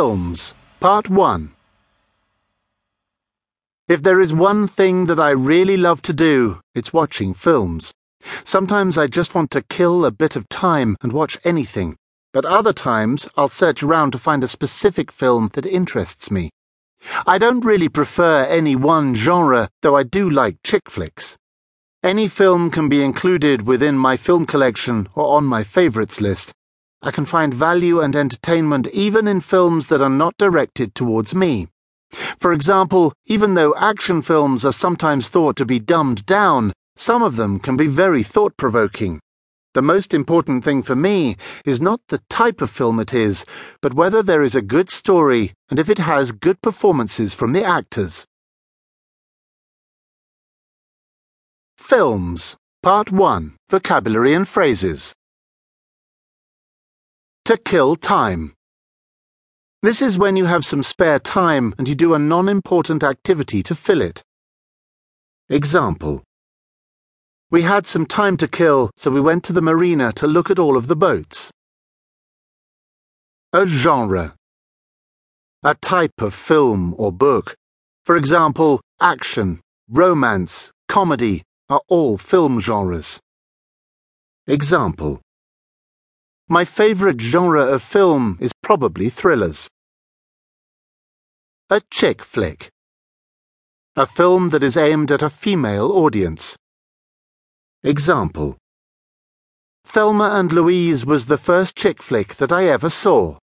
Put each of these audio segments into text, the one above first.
Films, Part 1 If there is one thing that I really love to do, it's watching films. Sometimes I just want to kill a bit of time and watch anything, but other times I'll search around to find a specific film that interests me. I don't really prefer any one genre, though I do like chick flicks. Any film can be included within my film collection or on my favourites list. I can find value and entertainment even in films that are not directed towards me. For example, even though action films are sometimes thought to be dumbed down, some of them can be very thought provoking. The most important thing for me is not the type of film it is, but whether there is a good story and if it has good performances from the actors. Films, Part 1 Vocabulary and Phrases. To kill time. This is when you have some spare time and you do a non important activity to fill it. Example We had some time to kill, so we went to the marina to look at all of the boats. A genre. A type of film or book. For example, action, romance, comedy are all film genres. Example my favourite genre of film is probably thrillers. A chick flick. A film that is aimed at a female audience. Example Thelma and Louise was the first chick flick that I ever saw.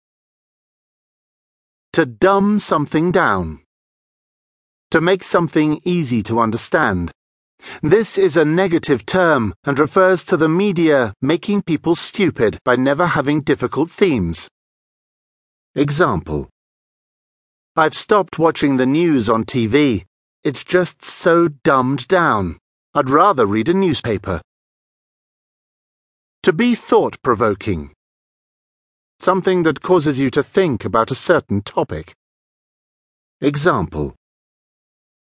To dumb something down. To make something easy to understand. This is a negative term and refers to the media making people stupid by never having difficult themes. Example I've stopped watching the news on TV. It's just so dumbed down. I'd rather read a newspaper. To be thought provoking. Something that causes you to think about a certain topic. Example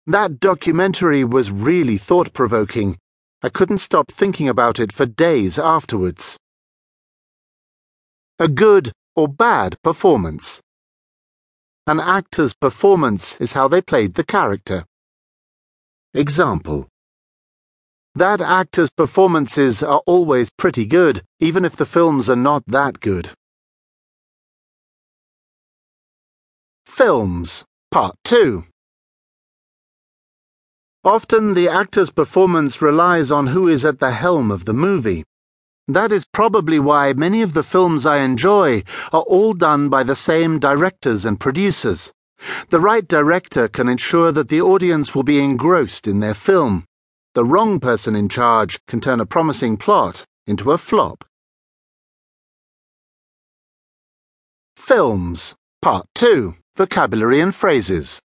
that documentary was really thought provoking. I couldn't stop thinking about it for days afterwards. A good or bad performance. An actor's performance is how they played the character. Example That actor's performances are always pretty good, even if the films are not that good. Films, Part 2 Often the actor's performance relies on who is at the helm of the movie. That is probably why many of the films I enjoy are all done by the same directors and producers. The right director can ensure that the audience will be engrossed in their film. The wrong person in charge can turn a promising plot into a flop. Films, Part 2 Vocabulary and Phrases.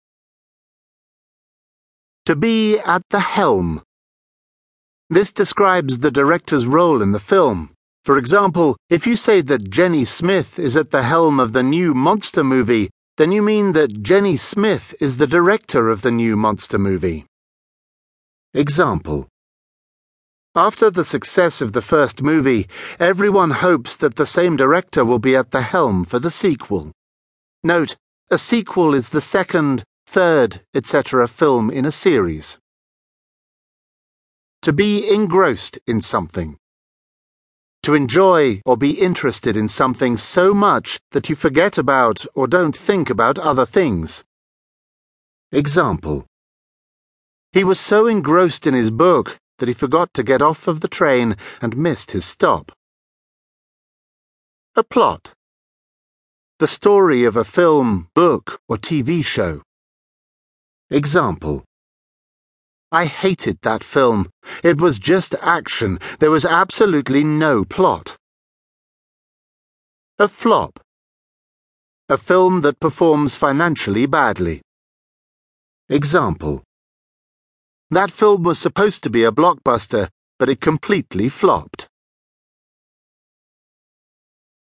To be at the helm. This describes the director's role in the film. For example, if you say that Jenny Smith is at the helm of the new monster movie, then you mean that Jenny Smith is the director of the new monster movie. Example After the success of the first movie, everyone hopes that the same director will be at the helm for the sequel. Note, a sequel is the second, third, etc. film in a series. To be engrossed in something. To enjoy or be interested in something so much that you forget about or don't think about other things. Example He was so engrossed in his book that he forgot to get off of the train and missed his stop. A plot. The story of a film, book, or TV show. Example I hated that film. It was just action. There was absolutely no plot. A flop. A film that performs financially badly. Example That film was supposed to be a blockbuster, but it completely flopped.